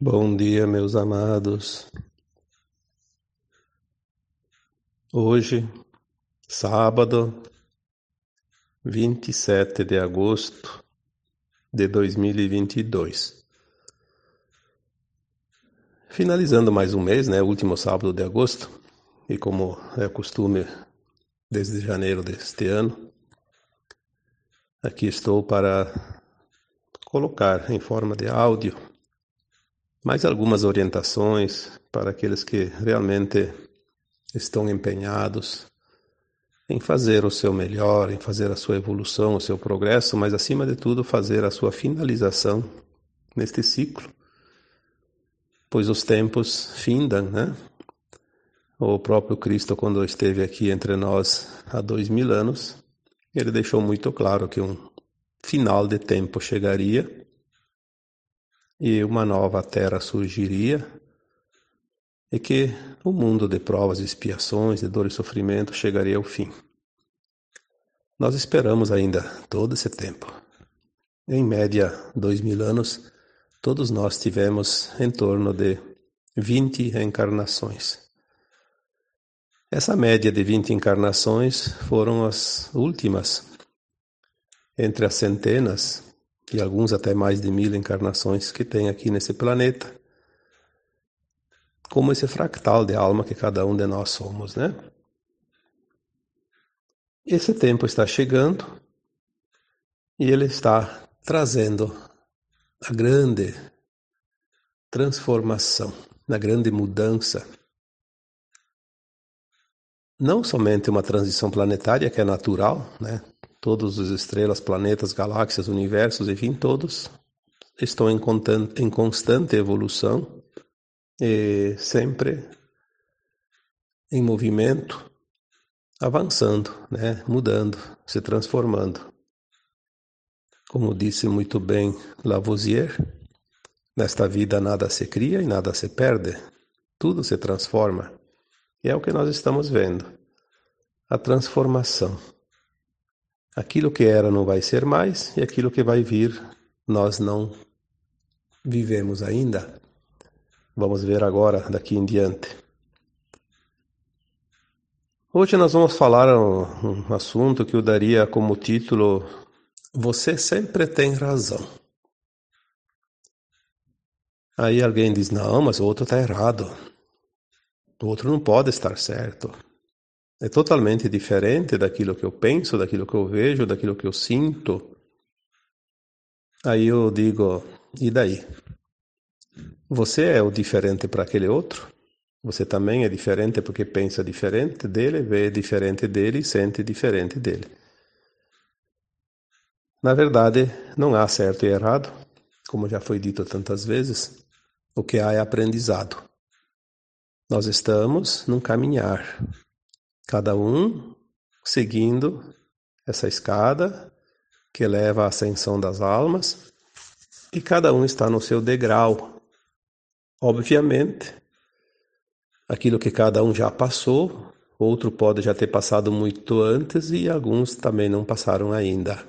Bom dia, meus amados. Hoje, sábado, 27 de agosto de 2022. Finalizando mais um mês, né? Último sábado de agosto, e como é costume desde janeiro deste ano, aqui estou para colocar em forma de áudio mais algumas orientações para aqueles que realmente estão empenhados em fazer o seu melhor, em fazer a sua evolução, o seu progresso, mas acima de tudo fazer a sua finalização neste ciclo, pois os tempos findam, né? O próprio Cristo, quando esteve aqui entre nós há dois mil anos, ele deixou muito claro que um final de tempo chegaria e uma nova terra surgiria e que o mundo de provas e expiações, de dor e sofrimento chegaria ao fim. Nós esperamos ainda todo esse tempo. Em média, dois mil anos, todos nós tivemos em torno de 20 reencarnações. Essa média de 20 encarnações foram as últimas entre as centenas e alguns até mais de mil encarnações que tem aqui nesse planeta, como esse fractal de alma que cada um de nós somos, né? Esse tempo está chegando e ele está trazendo a grande transformação, a grande mudança. Não somente uma transição planetária que é natural, né? Todas as estrelas, planetas, galáxias, universos, enfim, todos estão em, em constante evolução sempre em movimento, avançando, né? mudando, se transformando. Como disse muito bem Lavoisier, nesta vida nada se cria e nada se perde, tudo se transforma. E é o que nós estamos vendo, a transformação. Aquilo que era não vai ser mais e aquilo que vai vir nós não vivemos ainda. Vamos ver agora daqui em diante. Hoje nós vamos falar um, um assunto que eu daria como título Você sempre tem razão. Aí alguém diz: Não, mas o outro está errado. O outro não pode estar certo é totalmente diferente daquilo que eu penso, daquilo que eu vejo, daquilo que eu sinto. Aí eu digo, e daí? Você é o diferente para aquele outro? Você também é diferente porque pensa diferente dele, vê diferente dele sente diferente dele. Na verdade, não há certo e errado, como já foi dito tantas vezes. O que há é aprendizado. Nós estamos num caminhar, cada um seguindo essa escada que leva à ascensão das almas, e cada um está no seu degrau. Obviamente, aquilo que cada um já passou, outro pode já ter passado muito antes e alguns também não passaram ainda.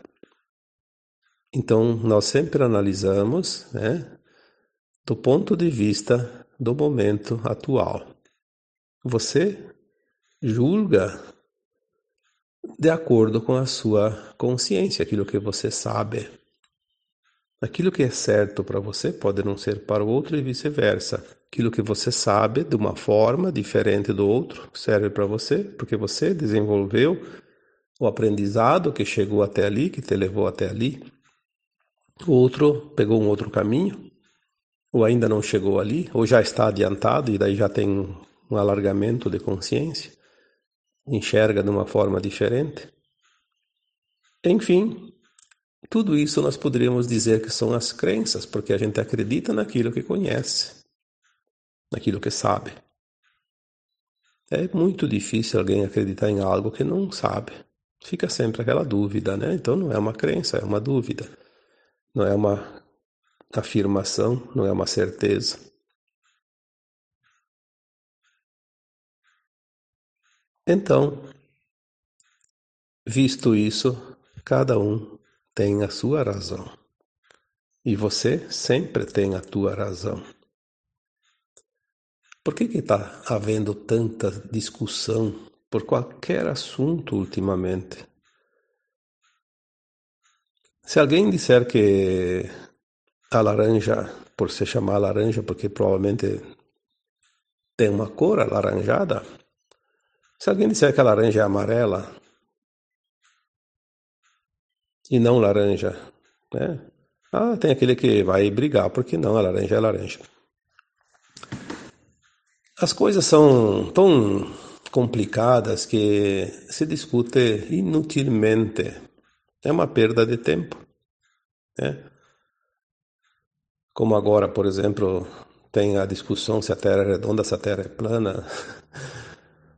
Então, nós sempre analisamos né, do ponto de vista do momento atual. Você julga de acordo com a sua consciência, aquilo que você sabe. Aquilo que é certo para você pode não ser para o outro e vice-versa. Aquilo que você sabe de uma forma diferente do outro serve para você, porque você desenvolveu o aprendizado que chegou até ali, que te levou até ali. O outro pegou um outro caminho, ou ainda não chegou ali, ou já está adiantado e daí já tem um alargamento de consciência enxerga de uma forma diferente. Enfim, tudo isso nós poderíamos dizer que são as crenças, porque a gente acredita naquilo que conhece, naquilo que sabe. É muito difícil alguém acreditar em algo que não sabe. Fica sempre aquela dúvida, né? Então não é uma crença, é uma dúvida. Não é uma afirmação, não é uma certeza. Então, visto isso, cada um tem a sua razão. E você sempre tem a tua razão. Por que está havendo tanta discussão por qualquer assunto ultimamente? Se alguém disser que a laranja, por se chamar laranja, porque provavelmente tem uma cor alaranjada, se alguém disser que a laranja é amarela e não laranja, né? Ah, tem aquele que vai brigar, porque não, a laranja é laranja. As coisas são tão complicadas que se discute inutilmente. É uma perda de tempo. Né? Como agora, por exemplo, tem a discussão se a Terra é redonda, se a Terra é plana.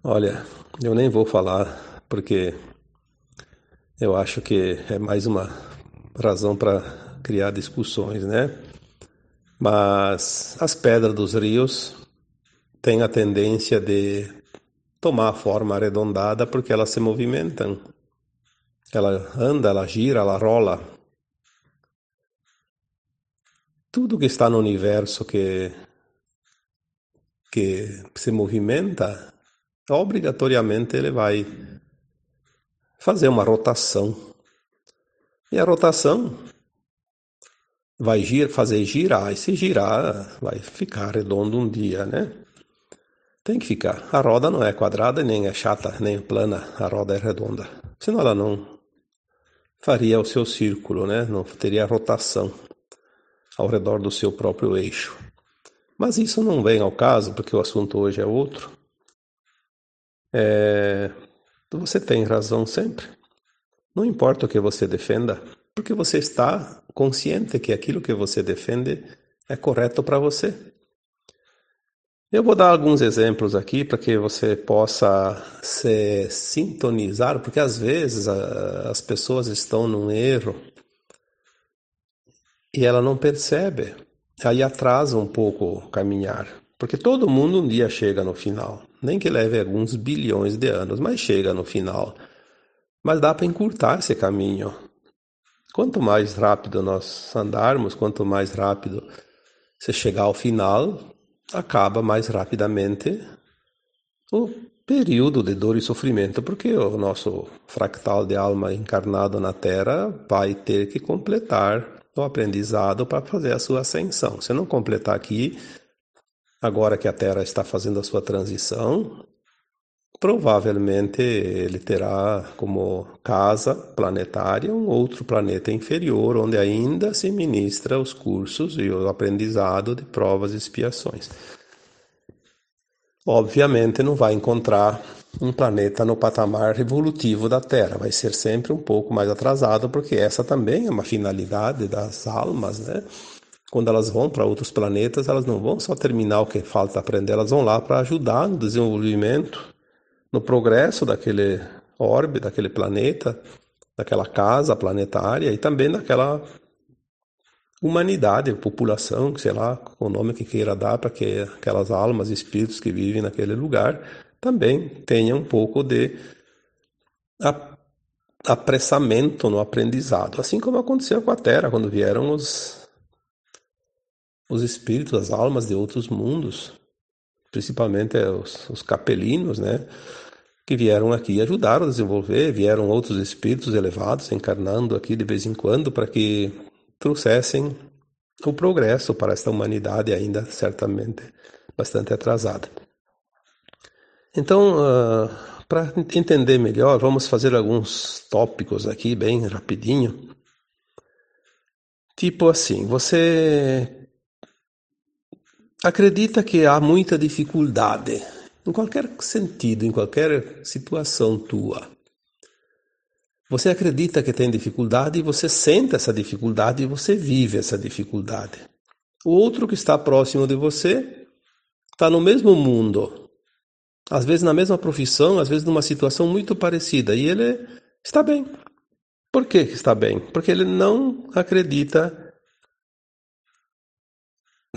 Olha, eu nem vou falar, porque eu acho que é mais uma razão para criar discussões, né? Mas as pedras dos rios têm a tendência de tomar a forma arredondada porque elas se movimentam. Ela anda, ela gira, ela rola. Tudo que está no universo que que se movimenta, obrigatoriamente ele vai fazer uma rotação. E a rotação vai gir, fazer girar, e se girar, vai ficar redondo um dia, né? Tem que ficar. A roda não é quadrada, nem é chata, nem é plana, a roda é redonda. Senão ela não faria o seu círculo, né? Não teria rotação ao redor do seu próprio eixo. Mas isso não vem ao caso, porque o assunto hoje é outro. É... Você tem razão sempre. Não importa o que você defenda, porque você está consciente que aquilo que você defende é correto para você. Eu vou dar alguns exemplos aqui para que você possa se sintonizar, porque às vezes a, as pessoas estão num erro e ela não percebe. Aí atrasa um pouco caminhar, porque todo mundo um dia chega no final, nem que leve alguns bilhões de anos, mas chega no final. Mas dá para encurtar esse caminho. Quanto mais rápido nós andarmos, quanto mais rápido você chegar ao final, acaba mais rapidamente o período de dor e sofrimento, porque o nosso fractal de alma encarnado na Terra vai ter que completar o aprendizado para fazer a sua ascensão. Se não completar aqui, agora que a Terra está fazendo a sua transição, provavelmente ele terá como casa planetária um outro planeta inferior, onde ainda se ministra os cursos e o aprendizado de provas e expiações. Obviamente não vai encontrar um planeta no patamar evolutivo da Terra, vai ser sempre um pouco mais atrasado, porque essa também é uma finalidade das almas, né? Quando elas vão para outros planetas, elas não vão só terminar o que falta aprender, elas vão lá para ajudar no desenvolvimento no progresso daquele orbe, daquele planeta, daquela casa planetária e também daquela humanidade, população, sei lá, o nome que queira dar para que aquelas almas, espíritos que vivem naquele lugar também tenham um pouco de apressamento no aprendizado, assim como aconteceu com a Terra quando vieram os os espíritos, as almas de outros mundos, principalmente os, os capelinos, né? Que vieram aqui e ajudaram a desenvolver, vieram outros espíritos elevados encarnando aqui de vez em quando para que trouxessem o progresso para esta humanidade ainda certamente bastante atrasada. Então, uh, para entender melhor, vamos fazer alguns tópicos aqui bem rapidinho. Tipo assim, você acredita que há muita dificuldade em qualquer sentido, em qualquer situação tua. Você acredita que tem dificuldade e você sente essa dificuldade e você vive essa dificuldade. O outro que está próximo de você está no mesmo mundo, às vezes na mesma profissão, às vezes numa situação muito parecida, e ele está bem. Por que está bem? Porque ele não acredita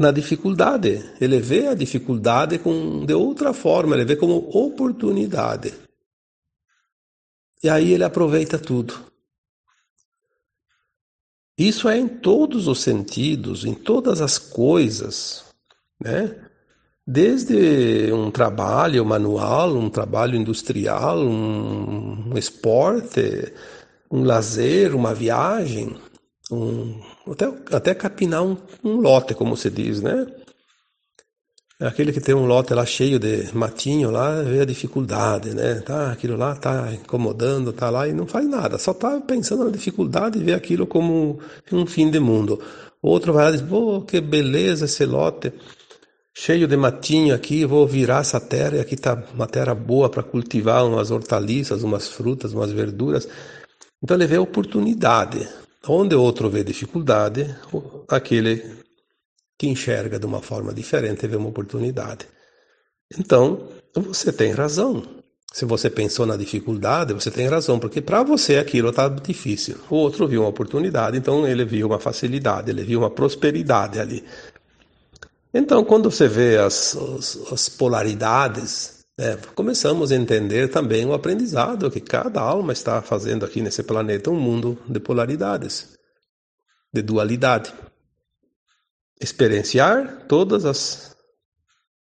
na dificuldade. Ele vê a dificuldade com, de outra forma, ele vê como oportunidade. E aí ele aproveita tudo. Isso é em todos os sentidos, em todas as coisas, né? desde um trabalho manual, um trabalho industrial, um, um esporte, um lazer, uma viagem, um, até, até capinar um, um lote, como se diz, né? Aquele que tem um lote lá cheio de matinho lá, vê a dificuldade, né? Tá, aquilo lá tá incomodando, tá lá e não faz nada, só tá pensando na dificuldade e vê aquilo como um fim de mundo. Outro vai lá e diz, pô, que beleza esse lote, cheio de matinho aqui, vou virar essa terra e aqui tá uma terra boa para cultivar umas hortaliças, umas frutas, umas verduras. Então ele vê oportunidade. Onde outro vê dificuldade, aquele que enxerga de uma forma diferente vê uma oportunidade. Então, você tem razão. Se você pensou na dificuldade, você tem razão, porque para você aquilo está difícil. O outro viu uma oportunidade, então ele viu uma facilidade, ele viu uma prosperidade ali. Então, quando você vê as, as, as polaridades, né, começamos a entender também o aprendizado que cada alma está fazendo aqui nesse planeta, um mundo de polaridades, de dualidade experienciar todas as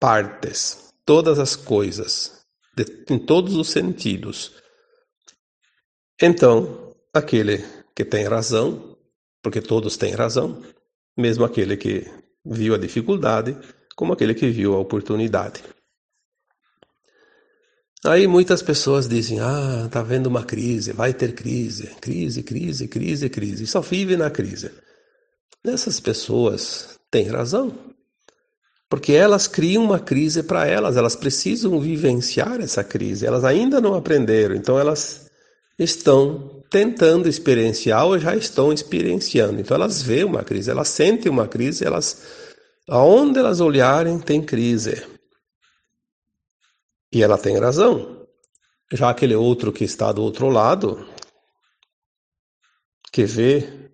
partes, todas as coisas, de, em todos os sentidos. Então, aquele que tem razão, porque todos têm razão, mesmo aquele que viu a dificuldade, como aquele que viu a oportunidade. Aí muitas pessoas dizem: Ah, tá vendo uma crise, vai ter crise, crise, crise, crise, crise, só vive na crise. Essas pessoas têm razão. Porque elas criam uma crise para elas, elas precisam vivenciar essa crise, elas ainda não aprenderam, então elas estão tentando experienciar ou já estão experienciando. Então elas veem uma crise, elas sentem uma crise, elas aonde elas olharem tem crise. E ela tem razão. Já aquele outro que está do outro lado, que vê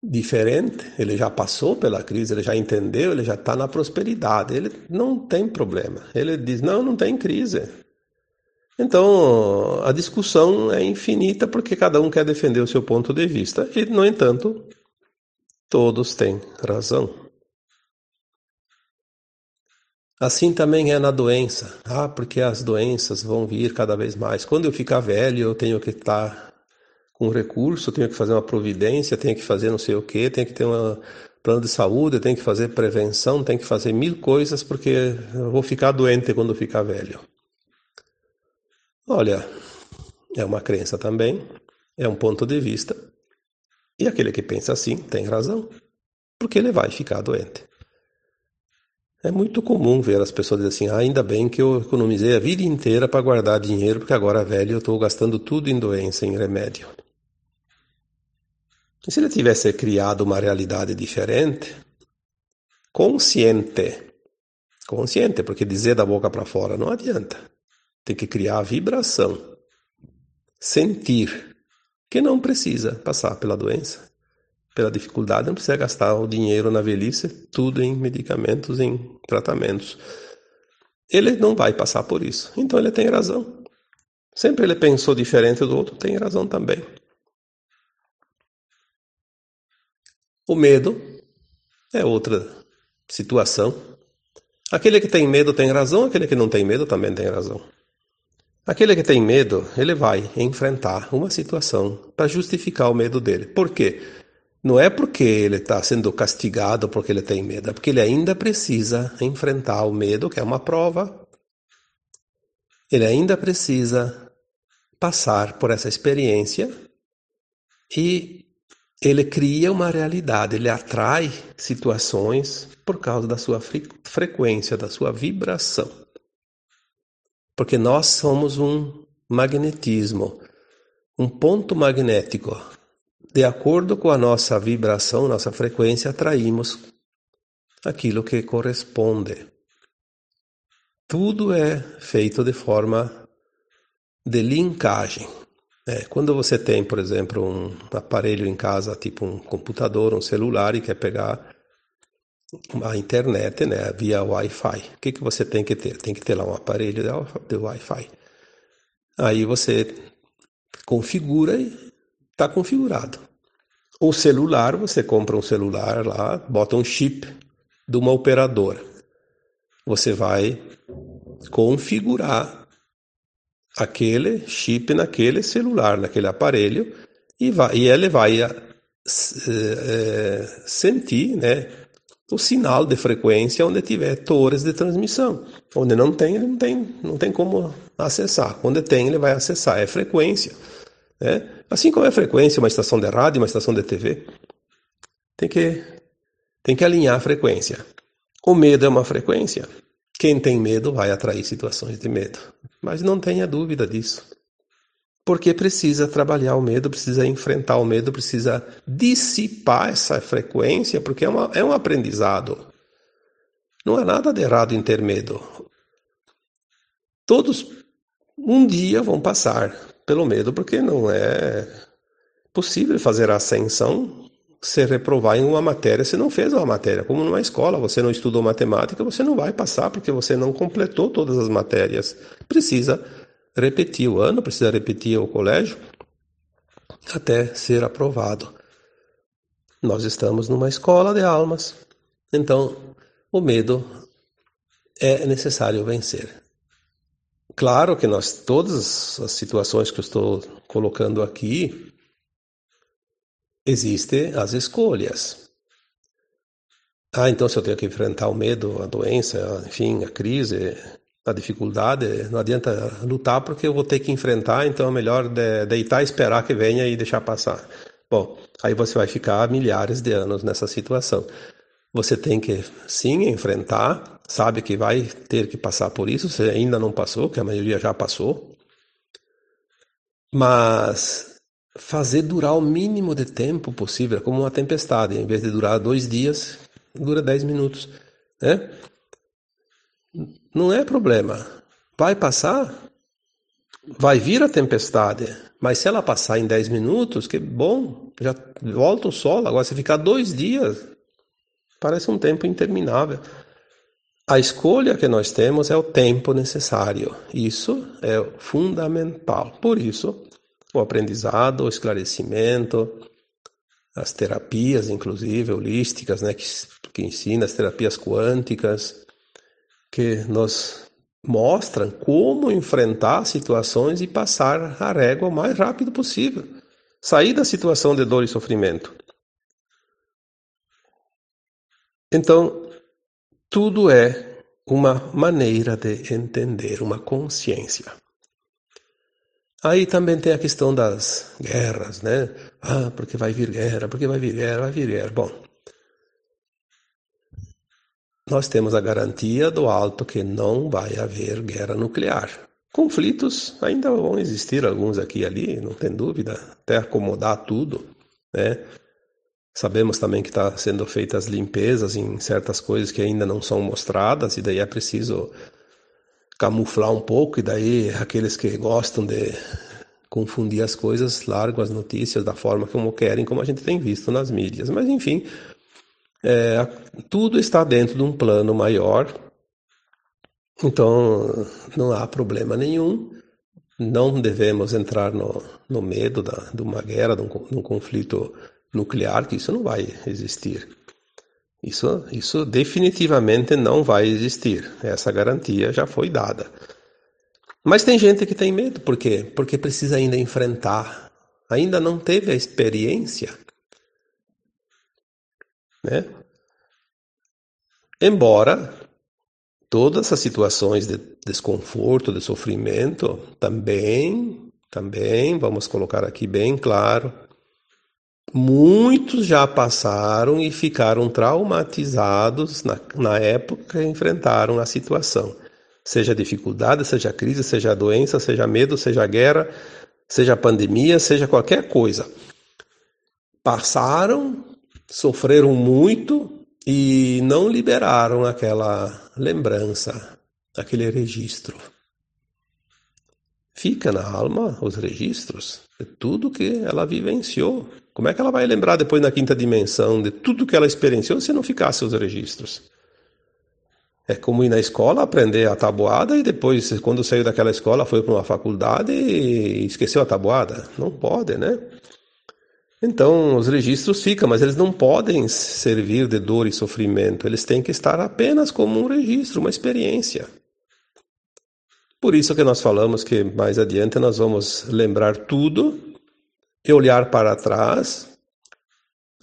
diferente, ele já passou pela crise, ele já entendeu, ele já está na prosperidade, ele não tem problema. Ele diz: não, não tem crise. Então a discussão é infinita porque cada um quer defender o seu ponto de vista e, no entanto, todos têm razão. Assim também é na doença. Ah, porque as doenças vão vir cada vez mais. Quando eu ficar velho, eu tenho que estar um recurso, tenho que fazer uma providência, tenho que fazer não sei o que, tenho que ter um plano de saúde, tenho que fazer prevenção, tenho que fazer mil coisas porque eu vou ficar doente quando ficar velho. Olha, é uma crença também, é um ponto de vista. E aquele que pensa assim tem razão, porque ele vai ficar doente. É muito comum ver as pessoas dizerem assim: ah, ainda bem que eu economizei a vida inteira para guardar dinheiro, porque agora velho eu estou gastando tudo em doença, em remédio. E se ele tivesse criado uma realidade diferente, consciente, consciente, porque dizer da boca para fora não adianta. Tem que criar a vibração, sentir que não precisa passar pela doença, pela dificuldade, não precisa gastar o dinheiro na velhice, tudo em medicamentos, em tratamentos. Ele não vai passar por isso. Então ele tem razão. Sempre ele pensou diferente do outro, tem razão também. O medo é outra situação. Aquele que tem medo tem razão, aquele que não tem medo também tem razão. Aquele que tem medo, ele vai enfrentar uma situação para justificar o medo dele. Por quê? Não é porque ele está sendo castigado porque ele tem medo, é porque ele ainda precisa enfrentar o medo, que é uma prova. Ele ainda precisa passar por essa experiência e ele cria uma realidade, ele atrai situações por causa da sua frequência, da sua vibração. Porque nós somos um magnetismo, um ponto magnético. De acordo com a nossa vibração, nossa frequência, atraímos aquilo que corresponde. Tudo é feito de forma de linkagem. É, quando você tem, por exemplo, um aparelho em casa, tipo um computador, um celular, e quer pegar a internet né, via Wi-Fi, o que, que você tem que ter? Tem que ter lá um aparelho de Wi-Fi. Aí você configura está configurado. O celular, você compra um celular lá, bota um chip de uma operadora. você vai configurar aquele chip naquele celular, naquele aparelho, e, vai, e ele vai é, sentir né, o sinal de frequência onde tiver torres de transmissão. Onde não tem, ele não tem, não tem como acessar. Onde tem, ele vai acessar. É frequência. Né? Assim como é frequência uma estação de rádio, uma estação de TV. Tem que, tem que alinhar a frequência. O medo é uma frequência. Quem tem medo vai atrair situações de medo. Mas não tenha dúvida disso. Porque precisa trabalhar o medo, precisa enfrentar o medo, precisa dissipar essa frequência, porque é, uma, é um aprendizado. Não há nada de errado em ter medo. Todos um dia vão passar pelo medo, porque não é possível fazer a ascensão se reprovar em uma matéria se não fez uma matéria. Como numa escola, você não estudou matemática, você não vai passar porque você não completou todas as matérias. Precisa repetir o ano, precisa repetir o colégio até ser aprovado. Nós estamos numa escola de almas, então o medo é necessário vencer. Claro que nós, todas as situações que eu estou colocando aqui, existem as escolhas. Ah, então se eu tenho que enfrentar o medo, a doença, enfim, a crise, a dificuldade, não adianta lutar porque eu vou ter que enfrentar, então é melhor de, deitar esperar que venha e deixar passar. Bom, aí você vai ficar milhares de anos nessa situação. Você tem que sim enfrentar, sabe que vai ter que passar por isso, você ainda não passou, que a maioria já passou. Mas fazer durar o mínimo de tempo possível, como uma tempestade. Em vez de durar dois dias, dura dez minutos. Né? Não é problema. Vai passar, vai vir a tempestade, mas se ela passar em dez minutos, que bom, já volta o sol. Agora, se ficar dois dias, parece um tempo interminável. A escolha que nós temos é o tempo necessário. Isso é fundamental. Por isso, o aprendizado, o esclarecimento, as terapias, inclusive holísticas, né, que, que ensina as terapias quânticas, que nos mostram como enfrentar situações e passar a régua o mais rápido possível, sair da situação de dor e sofrimento. Então, tudo é uma maneira de entender, uma consciência. Aí também tem a questão das guerras, né? Ah, porque vai vir guerra, porque vai vir guerra, vai vir guerra. Bom, nós temos a garantia do alto que não vai haver guerra nuclear. Conflitos ainda vão existir, alguns aqui e ali, não tem dúvida, até acomodar tudo, né? Sabemos também que está sendo feitas limpezas em certas coisas que ainda não são mostradas, e daí é preciso camuflar um pouco, e daí aqueles que gostam de confundir as coisas largam as notícias da forma como querem, como a gente tem visto nas mídias. Mas enfim, é, tudo está dentro de um plano maior, então não há problema nenhum. Não devemos entrar no, no medo da, de uma guerra, de um, de um conflito nuclear, que isso não vai existir. Isso, isso definitivamente não vai existir. Essa garantia já foi dada. Mas tem gente que tem medo, por quê? Porque precisa ainda enfrentar, ainda não teve a experiência. Né? Embora todas essas situações de desconforto, de sofrimento, também, também, vamos colocar aqui bem claro, Muitos já passaram e ficaram traumatizados na, na época que enfrentaram a situação. Seja dificuldade, seja crise, seja doença, seja medo, seja guerra, seja pandemia, seja qualquer coisa. Passaram, sofreram muito e não liberaram aquela lembrança, aquele registro. Fica na alma os registros de tudo que ela vivenciou. Como é que ela vai lembrar depois na quinta dimensão de tudo que ela experienciou se não ficasse os registros? É como ir na escola aprender a tabuada e depois, quando saiu daquela escola, foi para uma faculdade e esqueceu a tabuada. Não pode, né? Então, os registros ficam, mas eles não podem servir de dor e sofrimento. Eles têm que estar apenas como um registro, uma experiência. Por isso que nós falamos que mais adiante nós vamos lembrar tudo e olhar para trás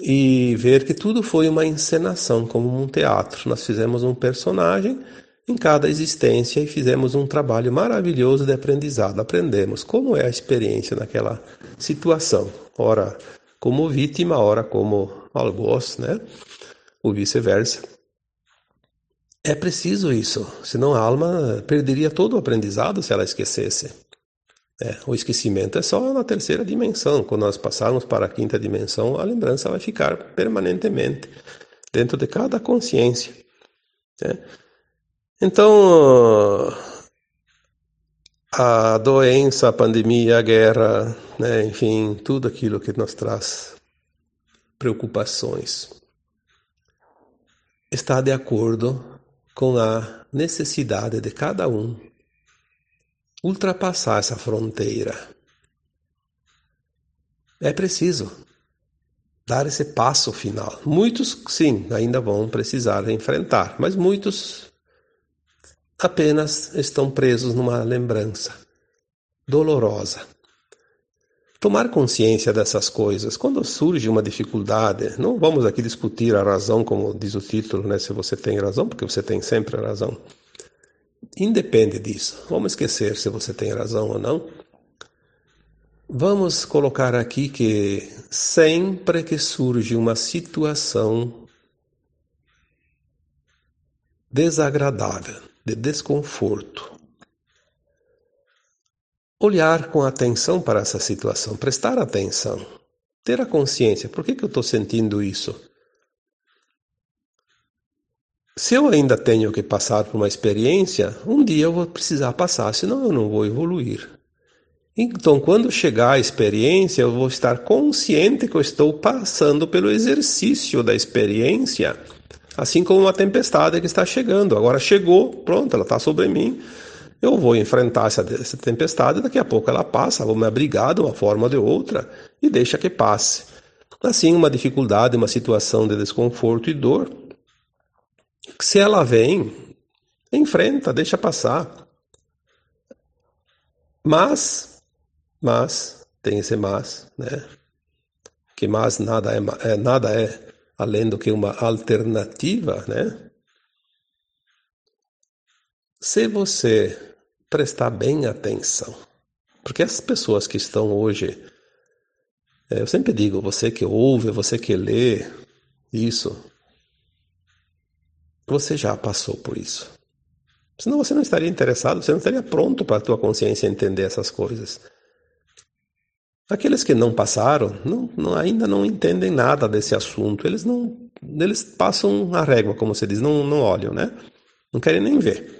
e ver que tudo foi uma encenação, como um teatro. Nós fizemos um personagem em cada existência e fizemos um trabalho maravilhoso de aprendizado. Aprendemos como é a experiência naquela situação. Ora, como vítima, ora como algoz, né? Ou vice-versa. É preciso isso, senão a alma perderia todo o aprendizado se ela esquecesse. É, o esquecimento é só na terceira dimensão. Quando nós passarmos para a quinta dimensão, a lembrança vai ficar permanentemente dentro de cada consciência. Né? Então, a doença, a pandemia, a guerra, né, enfim, tudo aquilo que nos traz preocupações, está de acordo com a necessidade de cada um ultrapassar essa fronteira. É preciso dar esse passo final. Muitos, sim, ainda vão precisar enfrentar, mas muitos apenas estão presos numa lembrança dolorosa. Tomar consciência dessas coisas, quando surge uma dificuldade, não vamos aqui discutir a razão, como diz o título, né, se você tem razão, porque você tem sempre a razão. Independe disso. Vamos esquecer se você tem razão ou não. Vamos colocar aqui que sempre que surge uma situação desagradável, de desconforto, olhar com atenção para essa situação, prestar atenção, ter a consciência: por que, que eu estou sentindo isso? Se eu ainda tenho que passar por uma experiência, um dia eu vou precisar passar, senão eu não vou evoluir. Então, quando chegar a experiência, eu vou estar consciente que eu estou passando pelo exercício da experiência, assim como uma tempestade que está chegando. Agora chegou, pronto, ela está sobre mim. Eu vou enfrentar essa, essa tempestade, daqui a pouco ela passa, vou me abrigar de uma forma ou de outra e deixa que passe. Assim, uma dificuldade, uma situação de desconforto e dor, se ela vem, enfrenta, deixa passar. Mas, mas, tem esse mas, né? Que mas nada é, é nada é além do que uma alternativa, né? Se você prestar bem atenção, porque as pessoas que estão hoje, é, eu sempre digo, você que ouve, você que lê isso, você já passou por isso. Senão você não estaria interessado, você não estaria pronto para a tua consciência entender essas coisas. Aqueles que não passaram não, não, ainda não entendem nada desse assunto. Eles não, eles passam a régua, como você diz, não, não olham, né? Não querem nem ver.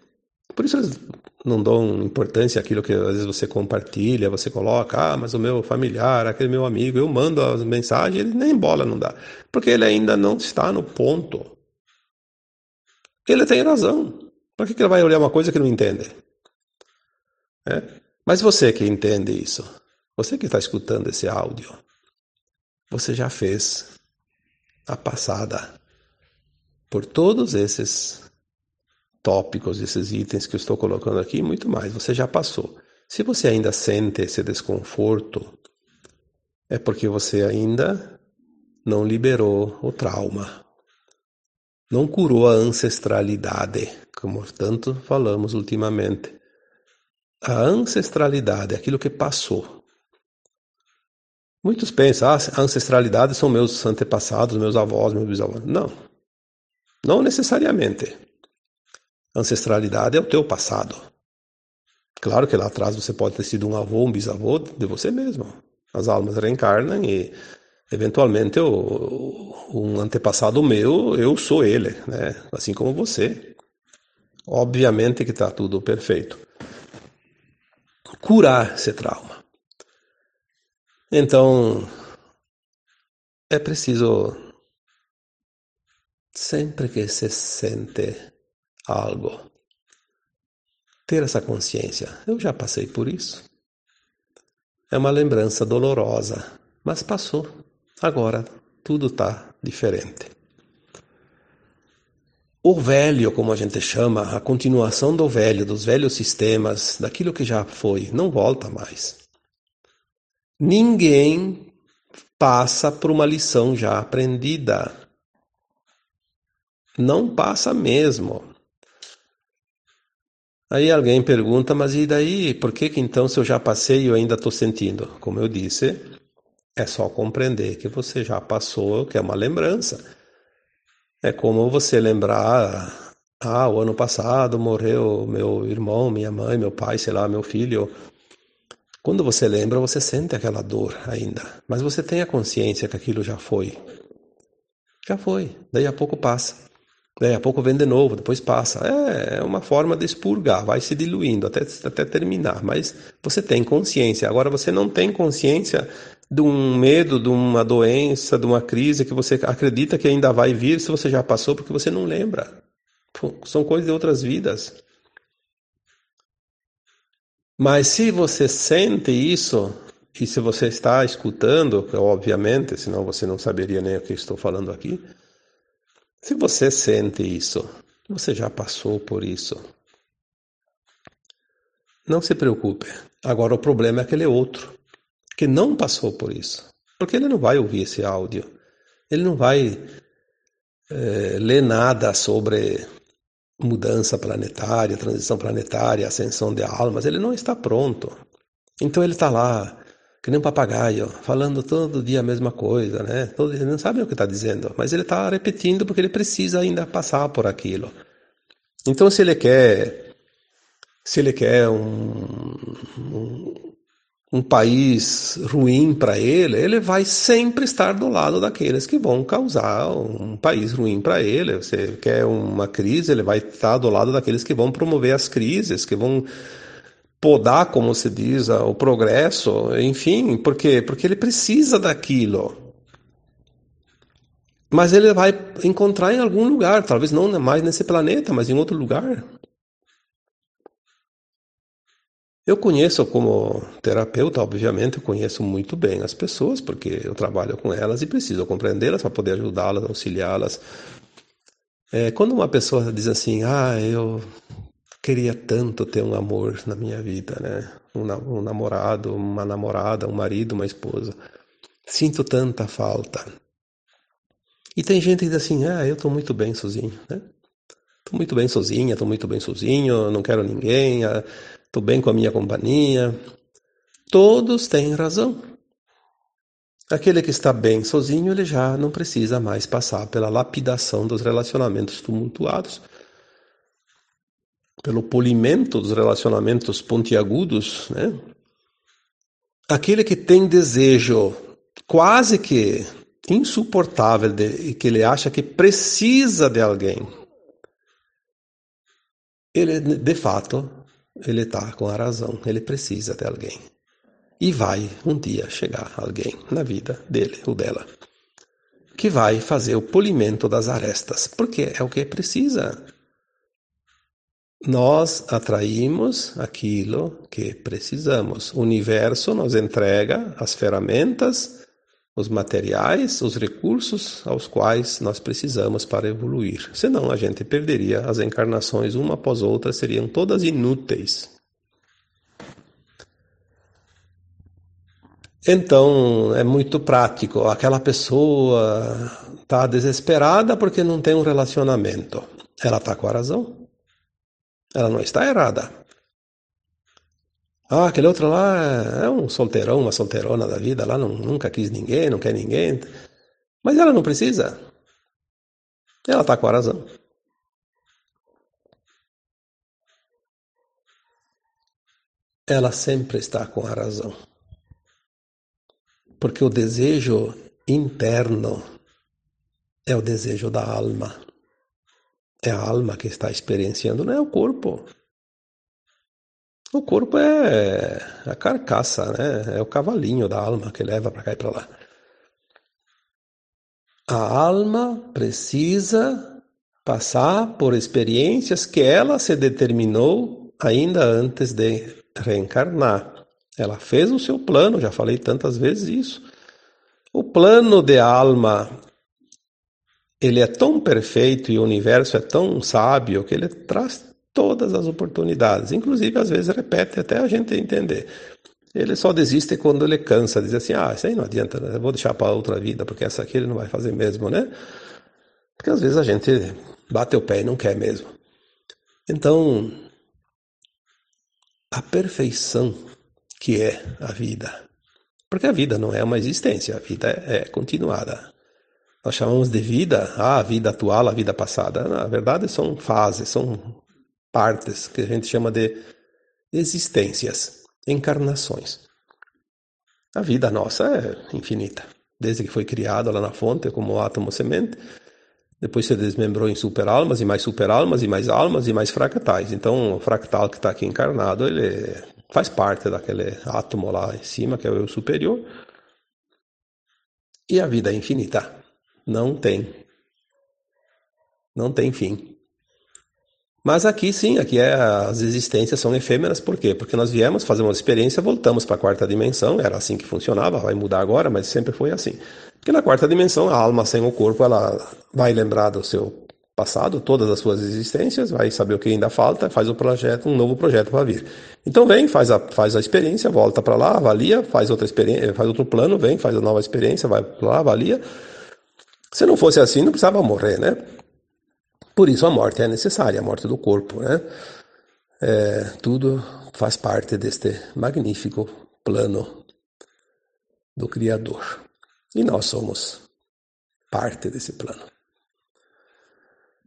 Por isso eles não dão importância àquilo que às vezes você compartilha, você coloca, ah, mas o meu familiar, aquele meu amigo, eu mando as mensagens, ele nem bola não dá, porque ele ainda não está no ponto ele tem razão. Por que ele vai olhar uma coisa que não entende? É? Mas você que entende isso, você que está escutando esse áudio, você já fez a passada por todos esses tópicos, esses itens que eu estou colocando aqui e muito mais. Você já passou. Se você ainda sente esse desconforto, é porque você ainda não liberou o trauma, não curou a ancestralidade, como tanto falamos ultimamente. A ancestralidade, aquilo que passou. Muitos pensam, ah, a ancestralidade são meus antepassados, meus avós, meus bisavós. Não, não necessariamente. Ancestralidade é o teu passado. Claro que lá atrás você pode ter sido um avô, um bisavô de você mesmo. As almas reencarnam e eventualmente eu, um antepassado meu, eu sou ele, né? Assim como você. Obviamente que está tudo perfeito. Curar esse trauma. Então, é preciso sempre que se sente algo ter essa consciência. Eu já passei por isso. É uma lembrança dolorosa, mas passou. Agora tudo está diferente. O velho, como a gente chama, a continuação do velho, dos velhos sistemas, daquilo que já foi, não volta mais. Ninguém passa por uma lição já aprendida. Não passa mesmo. Aí alguém pergunta, mas e daí? Por que, que então, se eu já passei, eu ainda estou sentindo? Como eu disse, é só compreender que você já passou, que é uma lembrança. É como você lembrar, ah, o ano passado morreu meu irmão, minha mãe, meu pai, sei lá, meu filho. Quando você lembra, você sente aquela dor ainda, mas você tem a consciência que aquilo já foi. Já foi, daí a pouco passa. Daí a pouco vem de novo, depois passa. É, é uma forma de expurgar, vai se diluindo até, até terminar, mas você tem consciência. Agora você não tem consciência de um medo, de uma doença, de uma crise que você acredita que ainda vai vir se você já passou porque você não lembra. São coisas de outras vidas. Mas se você sente isso, e se você está escutando, obviamente, senão você não saberia nem o que estou falando aqui. Se você sente isso, você já passou por isso. Não se preocupe. Agora o problema é aquele outro que não passou por isso. Porque ele não vai ouvir esse áudio. Ele não vai é, ler nada sobre mudança planetária, transição planetária, ascensão de almas. Ele não está pronto. Então ele está lá, que nem um papagaio, falando todo dia a mesma coisa, né? Todo, ele não sabe o que está dizendo, mas ele está repetindo porque ele precisa ainda passar por aquilo. Então, se ele quer, se ele quer um, um um país ruim para ele, ele vai sempre estar do lado daqueles que vão causar um país ruim para ele. Você quer uma crise, ele vai estar do lado daqueles que vão promover as crises, que vão podar, como se diz, o progresso, enfim, por quê? Porque ele precisa daquilo. Mas ele vai encontrar em algum lugar, talvez não mais nesse planeta, mas em outro lugar. Eu conheço como terapeuta, obviamente, eu conheço muito bem as pessoas, porque eu trabalho com elas e preciso compreendê-las para poder ajudá-las, auxiliá-las. É, quando uma pessoa diz assim, ah, eu queria tanto ter um amor na minha vida, né? Um, um namorado, uma namorada, um marido, uma esposa. Sinto tanta falta. E tem gente que diz assim, ah, eu estou muito bem sozinho, né? Estou muito bem sozinha, estou muito bem sozinho, não quero ninguém, ah, estou bem com a minha companhia. Todos têm razão. Aquele que está bem sozinho, ele já não precisa mais passar pela lapidação dos relacionamentos tumultuados, pelo polimento dos relacionamentos pontiagudos, né? Aquele que tem desejo quase que insuportável de, que ele acha que precisa de alguém, ele de fato ele está com a razão, ele precisa de alguém. E vai um dia chegar alguém na vida dele ou dela que vai fazer o polimento das arestas, porque é o que precisa. Nós atraímos aquilo que precisamos. O universo nos entrega as ferramentas os materiais, os recursos aos quais nós precisamos para evoluir. Senão a gente perderia as encarnações uma após outra, seriam todas inúteis. Então é muito prático. Aquela pessoa está desesperada porque não tem um relacionamento. Ela está com a razão. Ela não está errada. Ah, aquele outro lá é um solteirão, uma solteirona da vida, lá não, nunca quis ninguém, não quer ninguém. Mas ela não precisa. Ela está com a razão. Ela sempre está com a razão. Porque o desejo interno é o desejo da alma. É a alma que está experienciando, não é o corpo. O corpo é a carcaça, né? É o cavalinho da alma que leva para cá e para lá. A alma precisa passar por experiências que ela se determinou ainda antes de reencarnar. Ela fez o seu plano, já falei tantas vezes isso. O plano de alma ele é tão perfeito e o universo é tão sábio que ele traz todas as oportunidades, inclusive às vezes repete até a gente entender. Ele só desiste quando ele cansa, diz assim: ah, isso aí não adianta, né? vou deixar para outra vida, porque essa aqui ele não vai fazer mesmo, né? Porque às vezes a gente bate o pé e não quer mesmo. Então, a perfeição que é a vida. Porque a vida não é uma existência, a vida é continuada. Nós chamamos de vida ah, a vida atual, a vida passada. Na verdade, são fases, são partes que a gente chama de existências, encarnações. A vida nossa é infinita, desde que foi criada lá na fonte como átomo semente, depois se desmembrou em superalmas e mais superalmas e mais almas e mais fractais. Então, o fractal que está aqui encarnado, ele faz parte daquele átomo lá em cima, que é o eu superior. E a vida é infinita. Não tem. Não tem fim. Mas aqui sim, aqui é, as existências são efêmeras, por quê? Porque nós viemos fazer uma experiência, voltamos para a quarta dimensão, era assim que funcionava, vai mudar agora, mas sempre foi assim. Porque na quarta dimensão, a alma sem o corpo, ela vai lembrar do seu passado, todas as suas existências, vai saber o que ainda falta, faz o projeto, um novo projeto para vir. Então vem, faz a, faz a experiência, volta para lá, avalia, faz outra experiência, faz outro plano, vem, faz a nova experiência, vai para lá, avalia, se não fosse assim, não precisava morrer, né? Por isso a morte é necessária, a morte do corpo, né? É, tudo faz parte deste magnífico plano do Criador. E nós somos parte desse plano.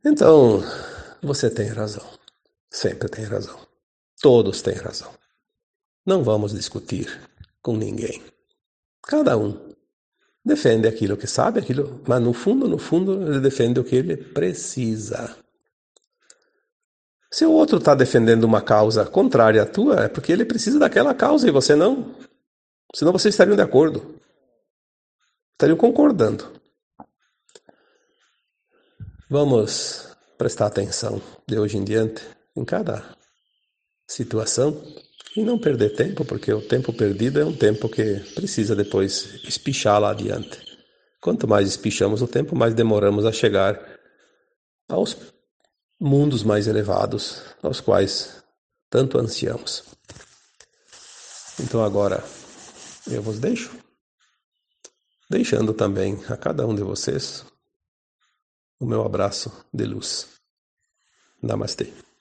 Então, você tem razão. Sempre tem razão. Todos têm razão. Não vamos discutir com ninguém. Cada um defende aquilo que sabe, aquilo, mas no fundo, no fundo, ele defende o que ele precisa. Se o outro está defendendo uma causa contrária à tua, é porque ele precisa daquela causa e você não. Senão vocês estariam de acordo. Estariam concordando. Vamos prestar atenção de hoje em diante em cada situação e não perder tempo, porque o tempo perdido é um tempo que precisa depois espichar lá adiante. Quanto mais espichamos o tempo, mais demoramos a chegar aos mundos mais elevados, aos quais tanto ansiamos. Então agora eu vos deixo, deixando também a cada um de vocês o meu abraço de luz. Namastê.